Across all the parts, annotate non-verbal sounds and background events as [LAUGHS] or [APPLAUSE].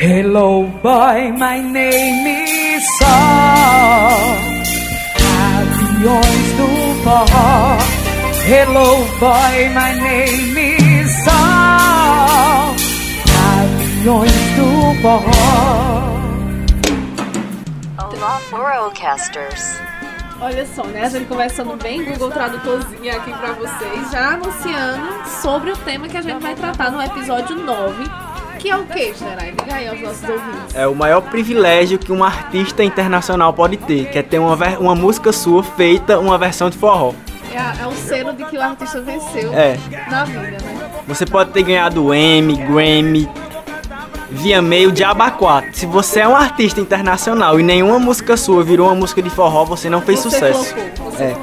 Hello boy, my name is Saul. Aviões do forró. Hello boy, my name is Saul. Aviões do forró. Olá, Worldcasters. Olha só, né? A gente conversando bem Google Tradutorzinha aqui pra vocês, já anunciando sobre o tema que a gente vai tratar no episódio 9, que é o que, Gerai? Diga aí aos nossos ouvintes. É o maior privilégio que um artista internacional pode ter, que é ter uma, uma música sua feita uma versão de forró. É, é o selo de que o artista venceu É. na vida, né? Você pode ter ganhado Emmy, Grammy, via meio de abacuato. Se você é um artista internacional e nenhuma música sua virou uma música de forró, você não fez Você sucesso. flopou, você É.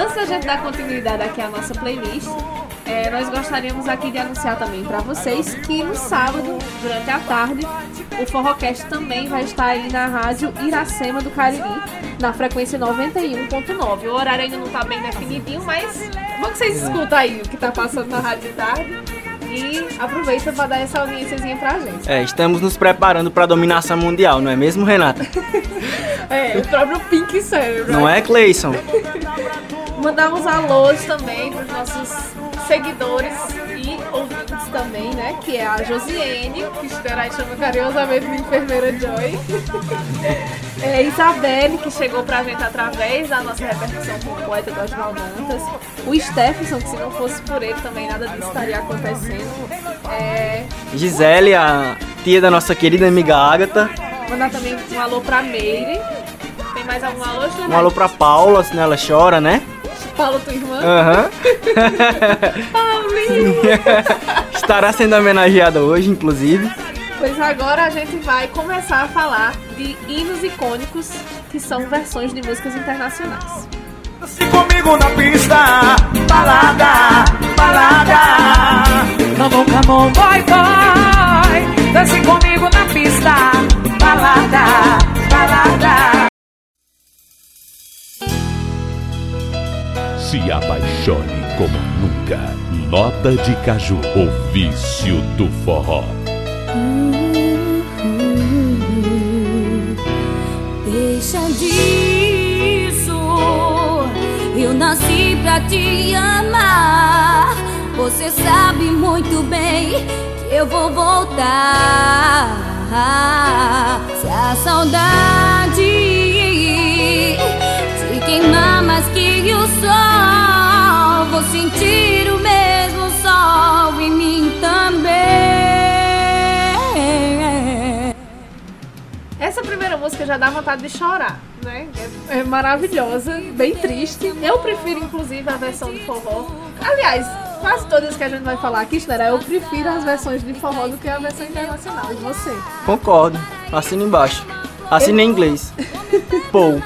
Antes da gente dar continuidade aqui à nossa playlist, é, nós gostaríamos aqui de anunciar também para vocês que no sábado, durante a tarde, o Forrocast também vai estar aí na rádio Iracema do Cariri, na frequência 91.9. O horário ainda não tá bem definidinho, mas vamos que vocês escutam aí o que tá passando na rádio de tarde e aproveita para dar essa audiênciazinha pra gente. É, estamos nos preparando para a dominação mundial, não é mesmo, Renata? [LAUGHS] É, o próprio Pink Cérebro. Não é, Cleison? [LAUGHS] Mandar uns alôs também para os nossos seguidores e ouvintes também, né? Que é a Josiane, que estará e chama carinhosamente de enfermeira Joy. [LAUGHS] É, Isabelle, que chegou pra gente através da nossa repercussão com o poeta do Oswaldo Dantas. O Stephenson, que se não fosse por ele também nada disso estaria acontecendo. É, Gisele, a tia da nossa querida amiga Agatha. mandar também um alô pra Meire. Tem mais algum alô? Um alô pra Paula, senão ela chora, né? Paulo, tua irmã. Aham. [LAUGHS] Paulinho! [LAUGHS] Estará sendo homenageada hoje, inclusive. Pois agora a gente vai começar a falar de hinos icônicos que são versões de músicas internacionais. Dance comigo na pista, balada, balada. Come on, come on, boy, boy. Dance comigo na pista, balada. Se apaixone como nunca. Nota de caju, o vício do forró. Deixa disso. Eu nasci pra te amar. Você sabe muito bem que eu vou voltar. Se a saudade te queimar mais que o sol, vou sentir o mesmo sol em mim também. Essa primeira música já dá vontade de chorar, né? É, é maravilhosa, bem triste. Eu prefiro, inclusive, a versão de forró. Aliás, quase todas que a gente vai falar aqui, Schneider, eu prefiro as versões de forró do que a versão internacional. E você? Concordo. Assina embaixo. Assina em inglês. [LAUGHS] Paul.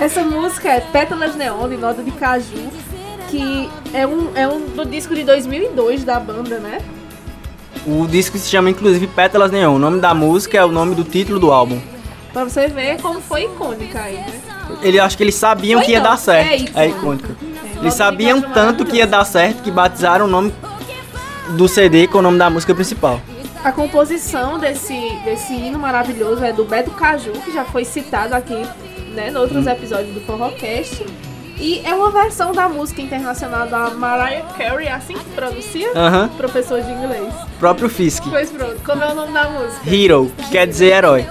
Essa música é Pétalas Neon, de Nota de Caju, que é um, é um do disco de 2002 da banda, né? O disco se chama inclusive Pétalas Neon. O nome da música é o nome do título do álbum. Pra você ver como foi icônica aí, né? Ele acho que eles sabiam Foi que ia não, dar certo. é icônico. É icônico. Nota Eles sabiam Caju tanto que ia dar certo que batizaram o nome do CD com o nome da música principal. A composição desse, desse hino maravilhoso é do Beto Caju, que já foi citado aqui né, em outros episódios do Forrocast. E é uma versão da música internacional da Mariah Carey, é assim que pronuncia? Aham. Professor de inglês. Próprio Fisk. Pois pronto, como é o nome da música? Hero, que quer dizer herói.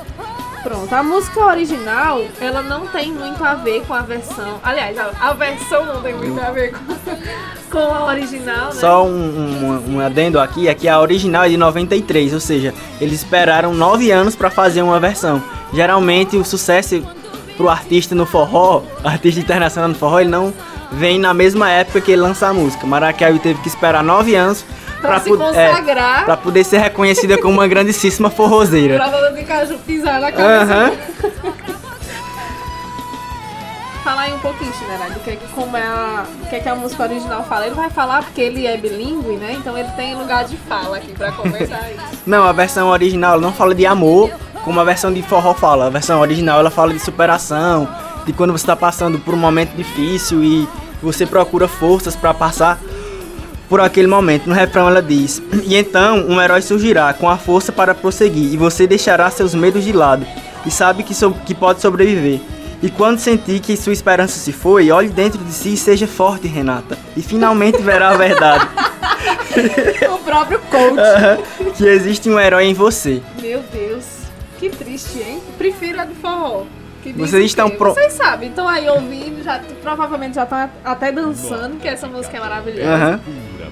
Pronto, a música original, ela não tem muito a ver com a versão. Aliás, a, a versão não tem muito a ver com, [LAUGHS] com a original, né? Só um, um, um adendo aqui, é que a original é de 93, ou seja, eles esperaram nove anos para fazer uma versão. Geralmente o sucesso pro artista no forró, artista internacional no forró, ele não vem na mesma época que ele lança a música. Mariah Carey teve que esperar nove anos Pra se pu- é, pra poder ser reconhecida como uma grandíssima forrozeira. Pra Dona de Caju pisar na cabeça. Aham. [LAUGHS] Falar aí um pouquinho, Chinera, do que, que- como é a, o que, é que a música original fala. Ele vai falar porque ele é bilíngue, né? Então ele tem lugar de fala aqui pra conversar isso. Não, a versão original não fala de amor, como a versão de forró fala. A versão original ela fala de superação, de quando você está passando por um momento difícil e você procura forças para passar por aquele momento. No refrão ela diz: E então um herói surgirá com a força para prosseguir, e você deixará seus medos de lado, e sabe que, so que pode sobreviver. E quando sentir que sua esperança se foi, olhe dentro de si e seja forte, Renata. E finalmente verá a verdade. [LAUGHS] o próprio coach. Aham, que existe um herói em você. Meu Deus, triste, hein? Prefiro a do forró. que Vocês estão pro- Vocês sabem, estão aí ouvindo, já, provavelmente já estão até dançando, que essa música é maravilhosa. Aham.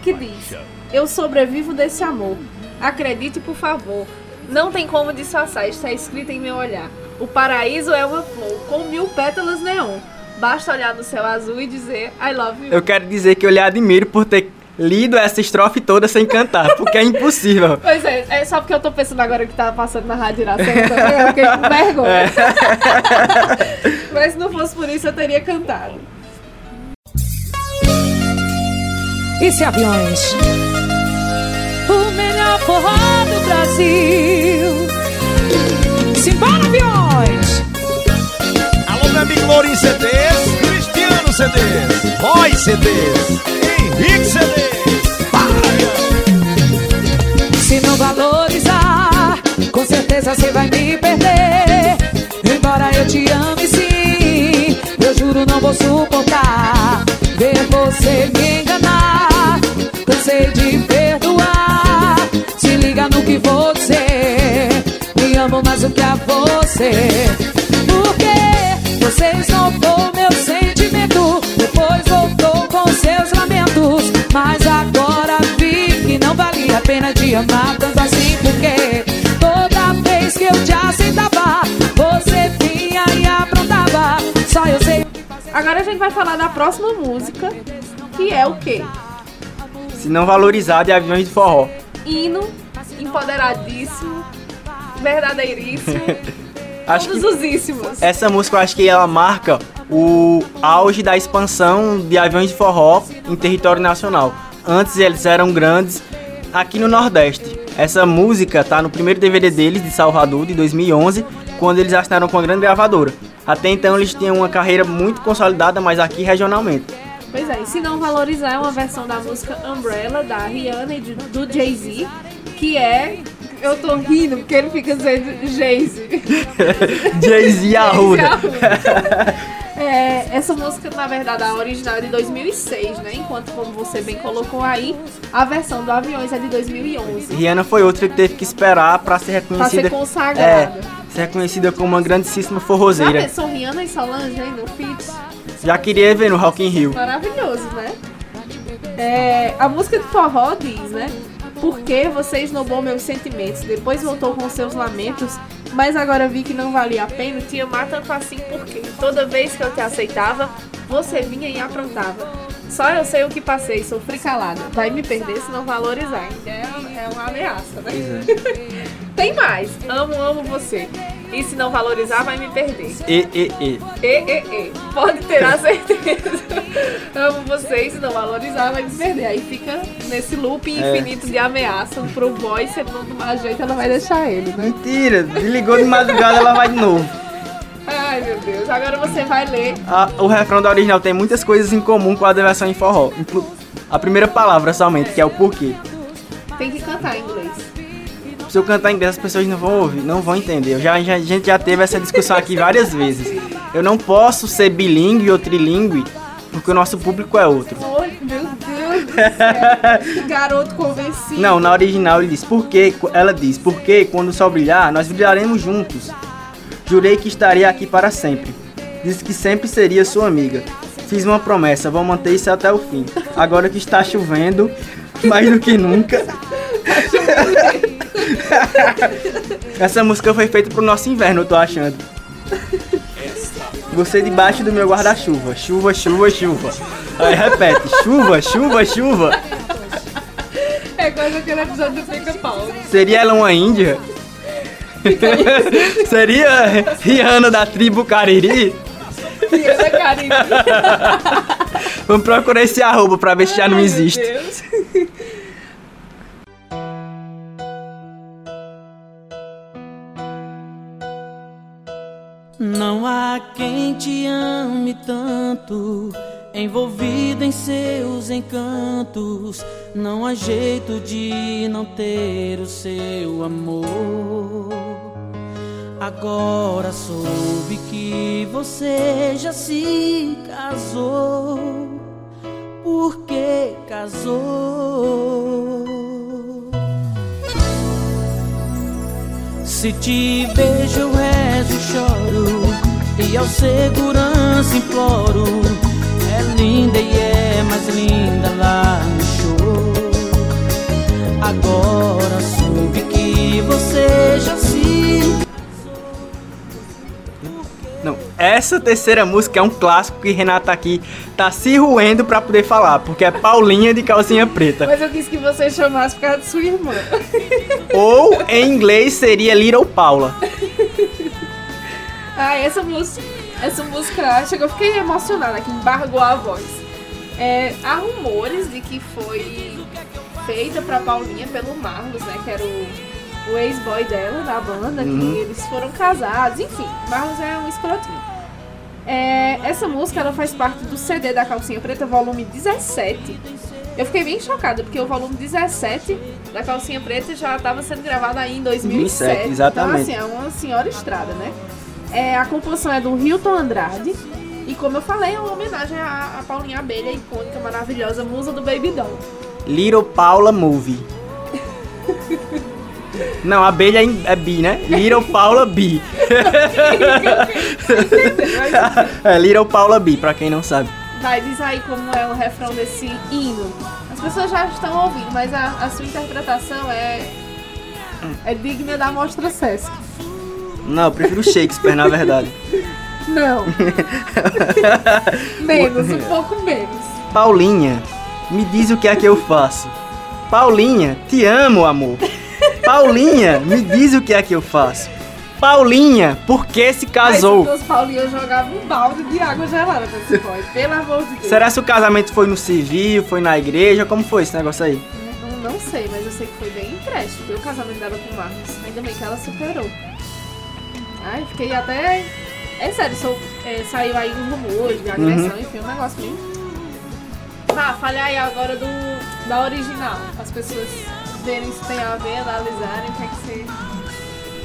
Que diz: Eu sobrevivo desse amor. Acredite, por favor. Não tem como disfarçar, está escrito em meu olhar. O paraíso é uma flor com mil pétalas neon. Basta olhar no céu azul e dizer I love you. Eu quero dizer que eu lhe admiro por ter lido essa estrofe toda sem cantar, porque é impossível. [LAUGHS] Pois é, é só porque eu tô pensando agora que tá passando na Rádio Iracema também, eu fiquei com vergonha. [LAUGHS] Mas se não fosse por isso, eu teria cantado. E se aviões? O melhor forró do Brasil. Simbora, aviões! Alô, meu amigo CDs, Cristiano CDs, Roy CDs, Henrique CDs. Se não valorizar, com certeza você vai me perder. Embora eu te ame sim, eu juro não vou suportar ver você me enganar. Cansei de perdoar. Se liga no que vou dizer. Me amo mais do que a você. Porque você esnobou meu sentimento. Pena te amar tanto assim. Porque toda vez que eu te aceitava, você vinha e aprontava. Só eu sei. Agora a gente vai falar da próxima música, que é o quê? Se não valorizar de aviões de forró. Hino, empoderadíssimo, verdadeiríssimo, [LAUGHS] Acho todos que os íssimos. essa música eu acho que ela marca o auge da expansão de aviões de forró em território nacional. Antes eles eram grandes aqui no Nordeste. Essa música tá no primeiro DVD deles de Salvador de 2011, quando eles assinaram com a grande gravadora. Até então eles tinham uma carreira muito consolidada, mas aqui regionalmente. Pois é, e se não valorizar é uma versão da música Umbrella, da Rihanna e de- do Jay-Z, que é... Eu tô rindo porque ele fica dizendo Jay-Z. [LAUGHS] Jay-Z Arruda. [LAUGHS] É, essa música, na verdade, a original é de 2006, né? Enquanto, como você bem colocou aí, a versão do Aviões é de 2011. Rihanna foi outra que teve que esperar para ser Pra reconhecida. ser consagrada. É, ser reconhecida como uma grandíssima Já forrozeira. pensou Rihanna e Solange aí no feat? Já queria ver no Rock in Rio. Maravilhoso, né? É, a música de forró diz, né? Porque você esnobou meus sentimentos, depois voltou com seus lamentos, mas agora vi que não valia a pena te amar tanto assim, porque toda vez que eu te aceitava, você vinha e aprontava. Só eu sei o que passei, sofri calada. Vai me perder se não valorizar. É, é uma ameaça, né? [LAUGHS] Tem mais. Amo, amo você. E se não valorizar, vai me perder. E, e, e. E, e, e. Pode ter a [LAUGHS] certeza. Amo vocês, se não valorizar, vai me perder. Aí fica nesse loop infinito de ameaça pro boy, se ele não tomar jeito, ela vai deixar ele, né? Mentira, desligou de madrugada, ela vai de novo. Ai, meu Deus. Agora você vai ler. O refrão da original tem muitas coisas em comum com a versão em forró. A primeira palavra somente, que é o porquê. Tem que cantar em inglês. Se eu cantar em inglês, as pessoas não vão ouvir, não vão entender. Eu já, já- a gente já teve essa discussão aqui várias vezes. Eu não posso ser bilíngue ou trilingue, porque o nosso público é outro. Oi, meu Deus do céu. Que Garoto convencido. Não, na original ele diz, porque, ela diz, porque quando o sol brilhar, nós brilharemos juntos. Jurei que estaria aqui para sempre. Disse que sempre seria sua amiga. Fiz uma promessa, vou manter isso até o fim. Agora que está chovendo, mais do que nunca. [LAUGHS] Essa música foi feita pro nosso inverno, eu tô achando. Você debaixo do meu guarda-chuva. Chuva, chuva, chuva. Aí repete, chuva, chuva, chuva. É quase aquele episódio do Pica-Pau. Seria ela uma índia? [LAUGHS] Seria Rihanna da tribo Cariri? Rihanna Karine. Vamos procurar esse arroba pra ver se já não existe. Deus. Não há quem te ame tanto Envolvido em seus encantos, não há jeito de não ter o seu amor. Agora soube que você já se casou. Por que casou? Se te vejo, eu rezo choro. E ao segurança imploro. É linda e é mais linda lá no show. Agora soube que você já se. Essa terceira música é um clássico que Renata aqui tá se roendo pra poder falar, porque é Paulinha de calcinha preta. Mas eu quis que você chamasse por causa de sua irmã. Ou em inglês seria Little Paula. Ah, essa música, essa música, chegou, eu fiquei emocionada, que embargou a voz. É, há rumores de que foi feita pra Paulinha pelo Marlos, né, que era o, o ex-boy dela, da banda, que eles foram casados, enfim, Marlos é um escrotinho. É, essa música, ela faz parte do CD da Calcinha Preta, volume 17. Eu fiquei bem chocada, porque o volume 17 da Calcinha Preta já estava sendo gravado aí em 2007. 2007, exatamente. Então, assim, é uma senhora estrada, né? É, a composição é do Hilton Andrade. E como eu falei, é uma homenagem à, à Paulinha Abelha, icônica, maravilhosa, musa do Baby Doll. Little Paula Movie. [LAUGHS] Não, a abelha é é bi, né? Little Paula Bi. [LAUGHS] é Little Paula Bi, pra quem não sabe. Vai, diz aí como é o refrão desse hino. As pessoas já estão ouvindo, mas a, a sua interpretação é, é digna da Mostra Sesc. Não, eu prefiro Shakespeare, na verdade. Não. [LAUGHS] menos, um pouco menos. Paulinha, me diz o que é que eu faço. Paulinha, te amo, amor. Paulinha, me diz o que é que eu faço. Paulinha, por que se casou? se fosse Paulinho, eu jogava um balde de água gelada pra esse boy. Pelo amor de Deus. Será que o casamento foi no civil, foi na igreja? Como foi esse negócio aí? Não, não sei, mas eu sei que foi bem empréstimo. Foi o casamento dela com o Marcos. Ainda bem que ela superou. Ai, fiquei até. É sério, sou- é, saiu aí um rumor de agressão, enfim, um negócio meio. Tá, fale aí agora do, da original. As pessoas verem se tem a ver, analisarem o que é que você.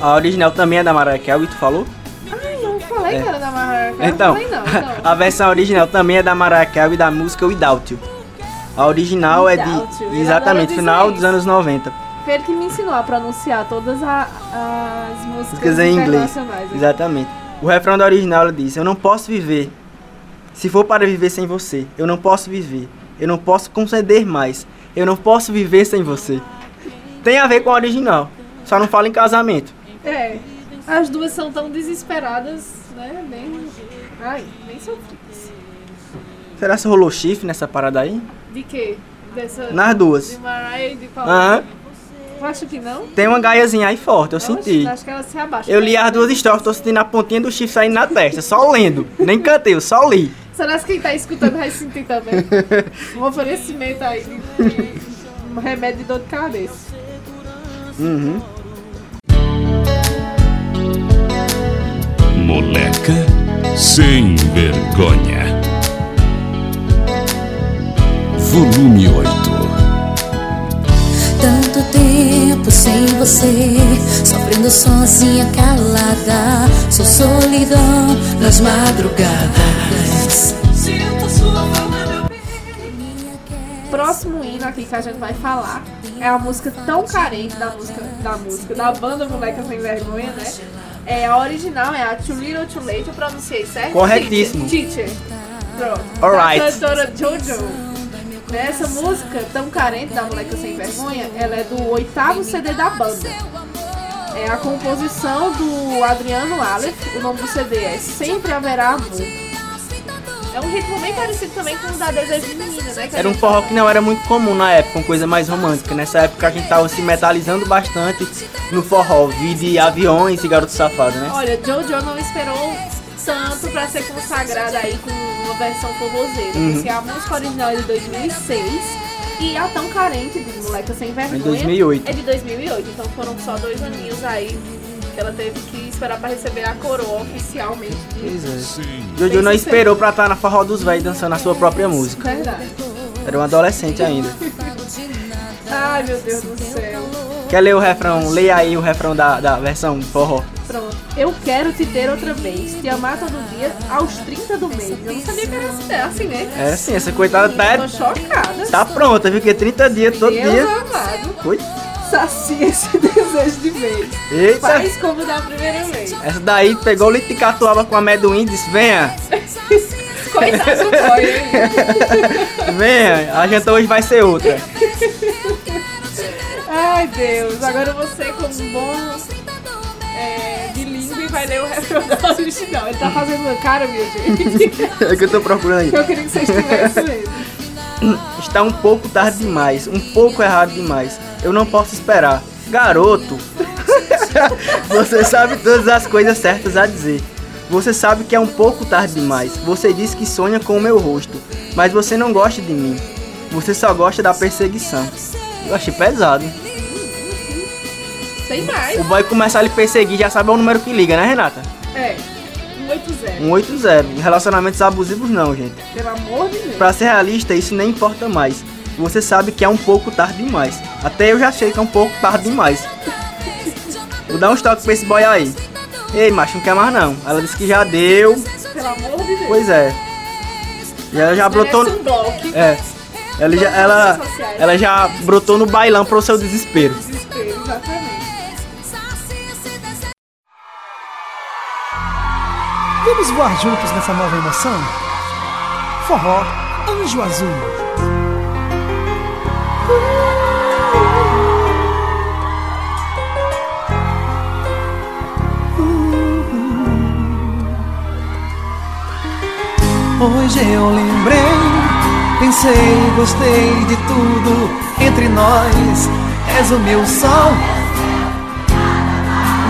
A original também é da Mariah Carey, tu falou? Ai, eu falei É. que era da Mariah Carey, Então, não falei [LAUGHS] não. Então. a versão original também é da Mariah Carey da música Without You. A original é Without You, de ele exatamente final dos anos 90. Foi ele que me ensinou a pronunciar todas a- as músicas Músicas em inglês. né? Exatamente. O refrão da original diz: Eu não posso viver. Se for para viver sem você, eu não posso viver. Eu não posso conceder mais. Eu não posso viver sem você. Tem a ver com a original. Só não fala em casamento. É, as duas são tão desesperadas, né? Bem. Ai, bem sofridas. Será que rolou chifre nessa parada aí? De quê? Dessa. Nas duas. De Mariah e de Paul. Aham. Eu acho que não. Tem uma gaiazinha aí forte, eu Oxe, senti. Acho que ela se abaixa. Eu li as duas histórias, tô sentindo a pontinha do chifre saindo na testa, só lendo. Nem cantei, eu só li. Será que quem tá escutando vai sentir também? [LAUGHS] um oferecimento aí um remédio de dor de cabeça. Uhum. Moleca sem vergonha. Volume 8. Tanto tempo sem você, sofrendo sozinha, calada. Sou solidão nas madrugadas. Próximo hino aqui que a gente vai falar é a música tão carente da música da música da banda Moleca Sem Vergonha, né? É, a original é a Too Little Too Late, eu pronunciei certo? Corretíssimo. Teacher. Teacher. Pronto. Alright. Da cantora Jojo. Né, Essa música tão carente da Moleca Sem Vergonha, ela é do oitavo CD da banda. É a composição do Adriano Aleph, o nome do CD é Sempre Haverá Amor. É um ritmo bem parecido também com o da Desejo de Menina, né? Era um forró que não era muito comum na época, uma coisa mais romântica. Nessa época a gente tava se metalizando bastante no forró, vi de aviões e garoto safado, né? Olha, Jojo não esperou tanto pra ser consagrada aí com uma versão forrozeira, Uhum. porque a música original é de 2006 e a tão carente de Moleca Sem Vergonha Em 2008. é de 2008, então foram só dois aninhos aí Ela teve que esperar pra receber a coroa oficialmente. de- Pois é. Sim. Jojo não esperou pra estar na forró dos velhos dançando a sua própria música. Verdade. Era um adolescente ainda. Ai, meu Deus do céu. Quer ler o refrão? Leia aí o refrão da, da versão forró. Pronto. Eu quero te ter outra vez. Te amar todo dia aos 30 do mês. Eu não sabia que era assim, é assim, né? É sim, essa coitada tá, Tô chocada. tá pronta, viu? Que 30 dias todo Deus dia. amado. Oi? Sacia esse [LAUGHS] desejo de vez. Eita! Faz como da primeira vez. Essa daí pegou o litro de catuaba com amendoim e disse: Venha, [LAUGHS] Coitado do boy aí. [LAUGHS] venha, a janta hoje vai ser outra. Ai, Deus. Agora você, como um bom é, bilíngue, vai ler o refrão da original. Ele tá fazendo uma cara, minha gente. É que eu tô procurando aí. Eu queria que vocês tivessem mesmo. Está um pouco tarde demais, um pouco errado demais. Eu não posso esperar. Garoto, [LAUGHS] você sabe todas as coisas certas a dizer. Você sabe que é um pouco tarde demais. Você diz que sonha com o meu rosto, mas você não gosta de mim. Você só gosta da perseguição. Eu achei pesado. Tem mais. O boy começa a lhe perseguir, já sabe o número que liga, né, Renata? É. 180. 180. Relacionamentos abusivos não, gente. Pelo amor de Deus. Pra ser realista, isso nem importa mais. Você sabe que é um pouco tarde demais. Até eu já sei que é um pouco tarde demais. Vou dar um toque pra esse boy aí. Ei, macho, não quer mais não. Ela disse que já deu. Pelo amor de Deus. Pois é. E ela já brotou. Um bloco. É. Ela já, ela, ela já brotou no bailão pro seu desespero. Desespero, exatamente. Vamos voar juntos nessa nova emoção? Forró Anjo Azul. Hoje eu lembrei, pensei, gostei de tudo entre nós. És o meu sol,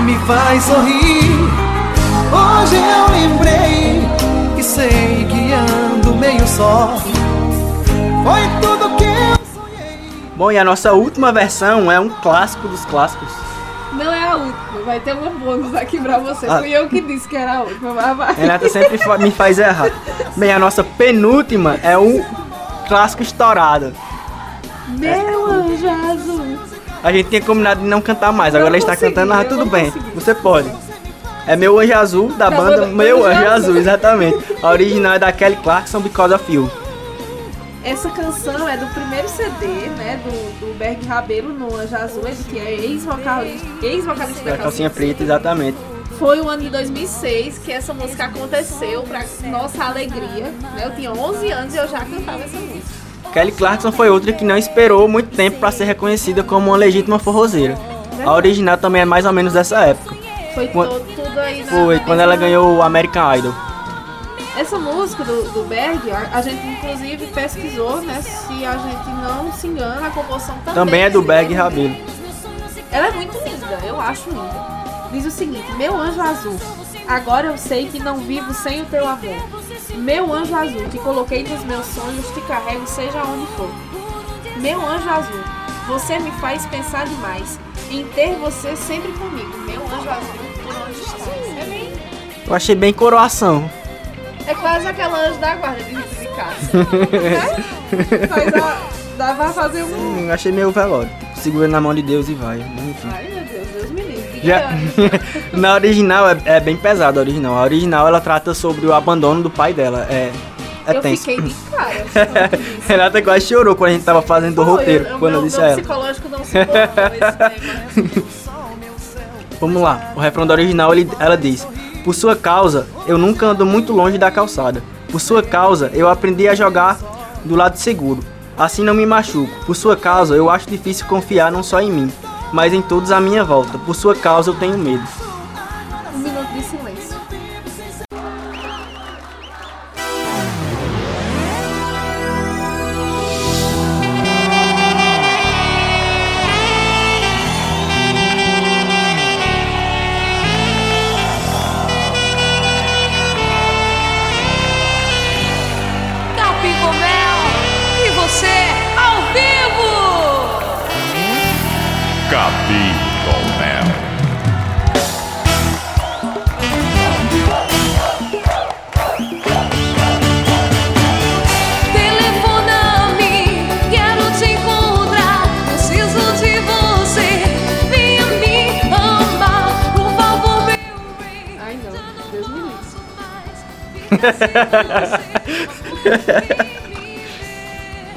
me faz sorrir. Hoje eu lembrei que sei que ando meio só. Foi tudo que eu sonhei. Bom, e a nossa última versão é um clássico dos clássicos. Não é a última. Vai ter uma bônus aqui pra você. Ah. Fui eu que disse que era a última, mas vai. Renata sempre me faz errar. Bem, a nossa penúltima é um clássico estourado. Meu anjo azul. A gente tinha combinado de não cantar mais, agora ela está cantando, eu tudo bem, consegui. você pode. É Meu Anjo Azul, da Da banda banda Meu Anjo Anjo Azul. Azul, exatamente. A original é da Kelly Clarkson, Because of You. Essa canção é do primeiro CD, né? Do, do Berg Rabelo no Anjo Azul, ele que é ex-vocalista ex da Da calcinha preta, exatamente. Foi o ano de 2006 que essa música aconteceu, pra nossa alegria. Né? Eu tinha 11 anos e eu já cantava essa música. Kelly Clarkson foi outra que não esperou muito tempo para ser reconhecida como uma legítima forrozeira. A original também é mais ou menos dessa época. Foi Quando- tudo aí na Foi quando ela ganhou o American Idol. Essa música do, do Berg, a, a gente inclusive pesquisou, né? Se a gente não se engana, a composição também, Também é do de Berg Rabelo. Ela é muito linda, eu acho linda. Diz o seguinte: Meu anjo azul, agora eu sei que não vivo sem o teu amor. Meu anjo azul, te coloquei nos meus sonhos, te carrego seja onde for. Meu anjo azul, você me faz pensar demais em ter você sempre comigo. Meu anjo azul, por onde estás? É bem. Eu achei bem coroação. É quase aquela anjo da guarda de Rita de Casa. né? Faz a, dá pra fazer um. Hum, achei meio velório. Segura na mão de Deus e vai. Enfim. Ai meu Deus, Deus me livre. Já, [LAUGHS] na original é, é bem pesado a original. A original ela trata sobre o abandono do pai dela. É, é eu tenso. fiquei de cara. [LAUGHS] Renata quase chorou quando a gente tava fazendo o Pô, roteiro. eu- quando eu meu, disse meu a ela. psicológico não suportou esse [LAUGHS] tema. Vamos lá. O refrão da original ele, ela diz: Por sua causa, eu nunca ando muito longe da calçada. Por sua causa, eu aprendi a jogar do lado seguro. Assim não me machuco. Por sua causa, eu acho difícil confiar não só em mim, mas em todos à minha volta. Por sua causa, eu tenho medo.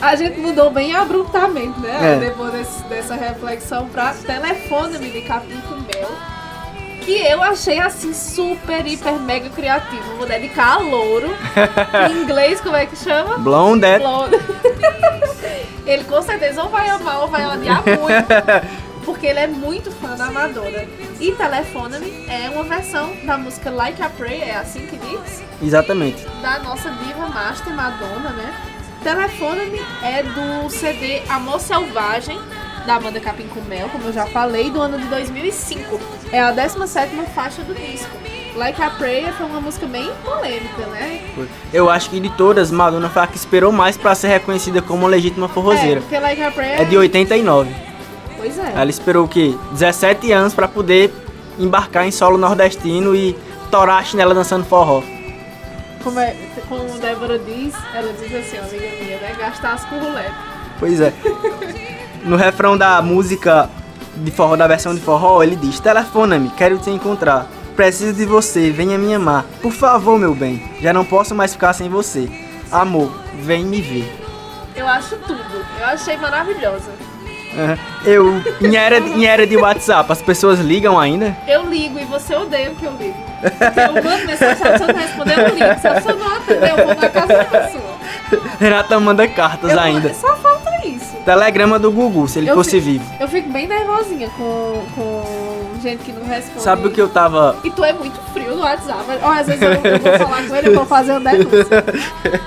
A gente mudou bem abruptamente, né? É. Depois desse- dessa reflexão pra Telefone-me de Capim com Mel. Que eu achei assim super, hiper, mega criativo. Vou dedicar a louro. [LAUGHS] em inglês, como é que chama? Blonde. Blonde. [LAUGHS] ele com certeza ou vai amar ou vai odiar muito. [LAUGHS] Porque ele é muito fã da Madonna. E Telefone-me é uma versão da música Like a Prayer, é assim que diz? Exatamente. da nossa diva master Madonna, né? Telefone-me é do CD Amor Selvagem, da Amanda Capim com Mel, como eu já falei, do ano de 2005. É a 17ª faixa do disco. Like a Prayer foi uma música bem polêmica, né? Eu acho que de todas, Madonna foi a que esperou mais pra ser reconhecida como legítima É, forrozeira. porque Like a Prayer... É de 89. Pois é. Ela esperou o quê? 17 anos pra poder embarcar em solo nordestino e torar a chinela dançando forró. Como, é, como Débora diz, ela diz assim, amiga minha, né? Gastar as curruletas. Pois é. No refrão da música de forró, da versão de forró, ele diz: Telefona-me, quero te encontrar. Preciso de você, venha me amar. Por favor, meu bem, já não posso mais ficar sem você. Amor, vem me ver. Eu acho tudo. Eu achei maravilhosa. Eu, em era, em era de WhatsApp, as pessoas ligam ainda? Eu ligo e você odeia o que eu ligo. Eu mando mensagem, se a pessoa não responder, eu ligo. Se a pessoa não atender, eu vou na casa da pessoa. Renata manda cartas Eu- ainda. Só falta isso. Telegrama do Gugu, se ele Eu fosse fico- vivo. Eu fico bem nervosinha com, com gente que não responde. Sabe o que eu tava. E tu é muito frio no WhatsApp. Ó, às vezes eu, eu vou falar com ele, eu vou fazer um [LAUGHS] denúncia.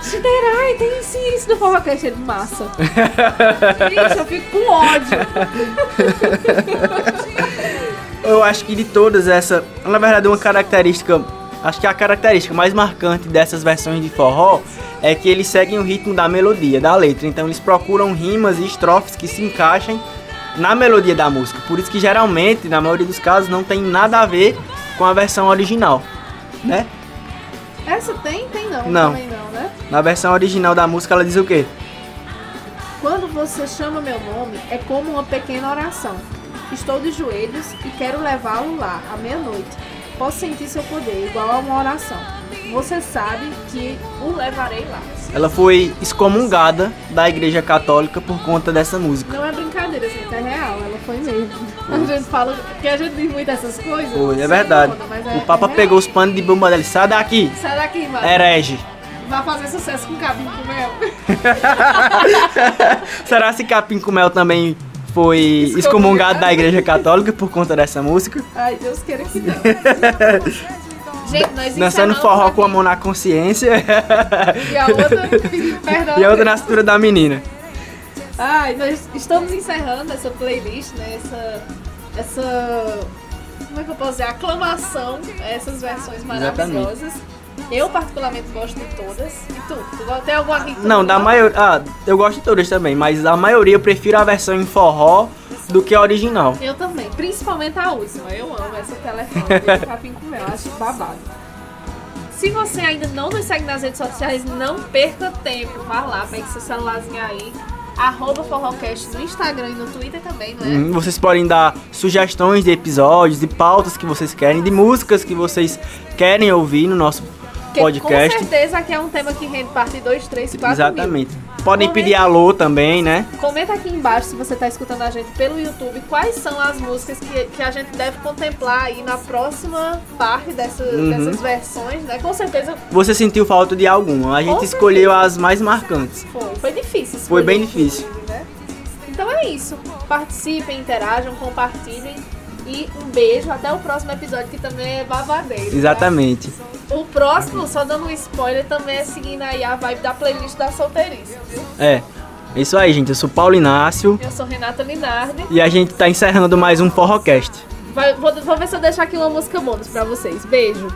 Shiderai, tem isso e isso do Forrocast. Ele, massa. Gente, eu fico com ódio. Eu acho que de todas essa, na verdade uma característica, acho que a característica mais marcante dessas versões de forró é que eles seguem o ritmo da melodia, da letra. Então eles procuram rimas e estrofes que se encaixem na melodia da música. Por isso que geralmente, na maioria dos casos, não tem nada a ver com a versão original, né? Essa tem? Tem não. Não. Não, né? Na versão original da música ela diz o quê? Quando você chama meu nome, é como uma pequena oração. Estou de joelhos e quero levá-lo lá, à meia-noite. Posso sentir seu poder, igual a uma oração. Você sabe que o levarei lá. Ela foi excomungada da Igreja Católica por conta dessa música. Não é brincadeira, gente, é real, ela foi mesmo. A gente fala que a gente diz muito essas coisas. Foi, é verdade. mas é- O Papa é real. pegou os panos de bomba dele, sai daqui, Sai daqui, mano. herege. Vai fazer sucesso com cabinho com mel. [LAUGHS] Será se Capim com Mel também foi excomungado da Igreja Católica por conta dessa música? Ai, Deus queira que não. [LAUGHS] gente, nós Dançando forró com a mão na consciência [LAUGHS] E a outra [LAUGHS] perdão. e a outra na cintura da menina. Ai, nós estamos encerrando essa playlist, né? Essa. Essa. Como é que eu posso dizer? Aclamação essas versões maravilhosas. Eu, particularmente, gosto de todas. E tu? Tu tem alguma aqui que tu Não, da maioria. Ah, eu gosto de todas também, mas a maioria eu prefiro a versão em forró do que a original. Eu também, principalmente a última. Eu amo essa telefone [LAUGHS] de capim com mel, acho babado. Se você ainda não nos segue nas redes sociais, não perca tempo. Vá lá, pegue seu celularzinho aí. Arroba Forrocast no Instagram e no Twitter também, não é? Hum, Vocês podem dar sugestões de episódios, de pautas que vocês querem, de músicas que vocês querem ouvir no nosso Porque podcast. com certeza aqui é um tema que rende parte 2, 3, 4 Exatamente. Podem Comenta- pedir alô também, né? Comenta aqui embaixo se você está escutando a gente pelo YouTube quais são as músicas que, que a gente deve contemplar aí na próxima parte dessa, Uhum. dessas versões, né? Com certeza Você sentiu falta de alguma? A gente Com escolheu as mais marcantes. foi. Foi difícil. Foi bem difícil. Né? Então é isso. Participem, interajam, compartilhem. E um beijo. Até o próximo episódio que também é babadeiro. tá? Exatamente. O próximo, só dando um spoiler, também é seguindo aí a vibe da playlist da solteirice? É. É isso aí, gente. Eu sou Paulo Inácio Eu sou Renata Linardi. e a gente tá encerrando mais um Forrocast. Vai- vou, vou ver se eu deixo aqui uma música bônus pra vocês. Beijo.